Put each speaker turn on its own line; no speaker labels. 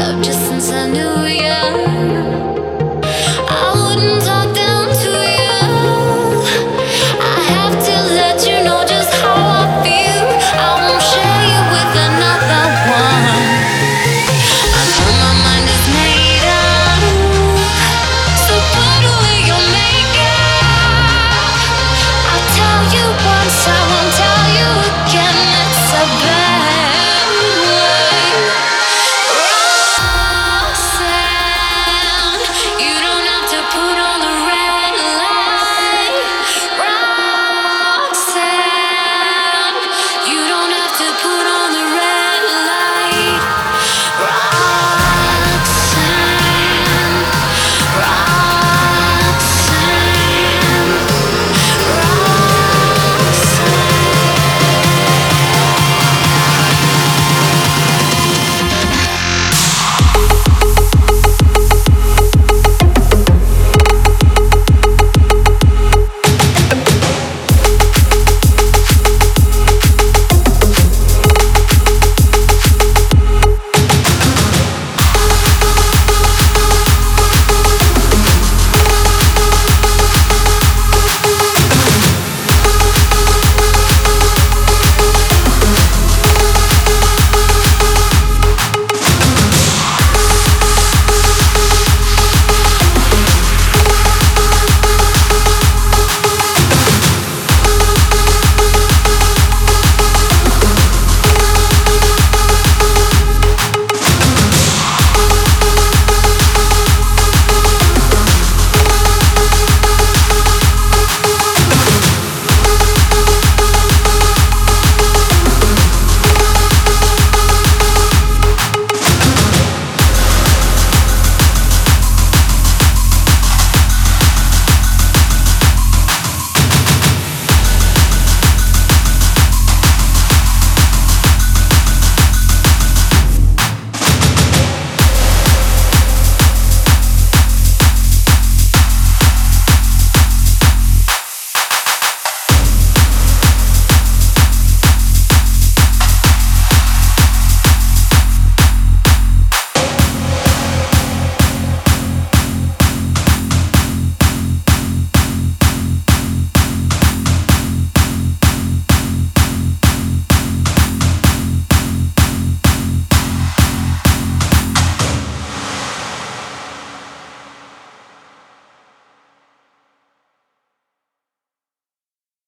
Just since I knew you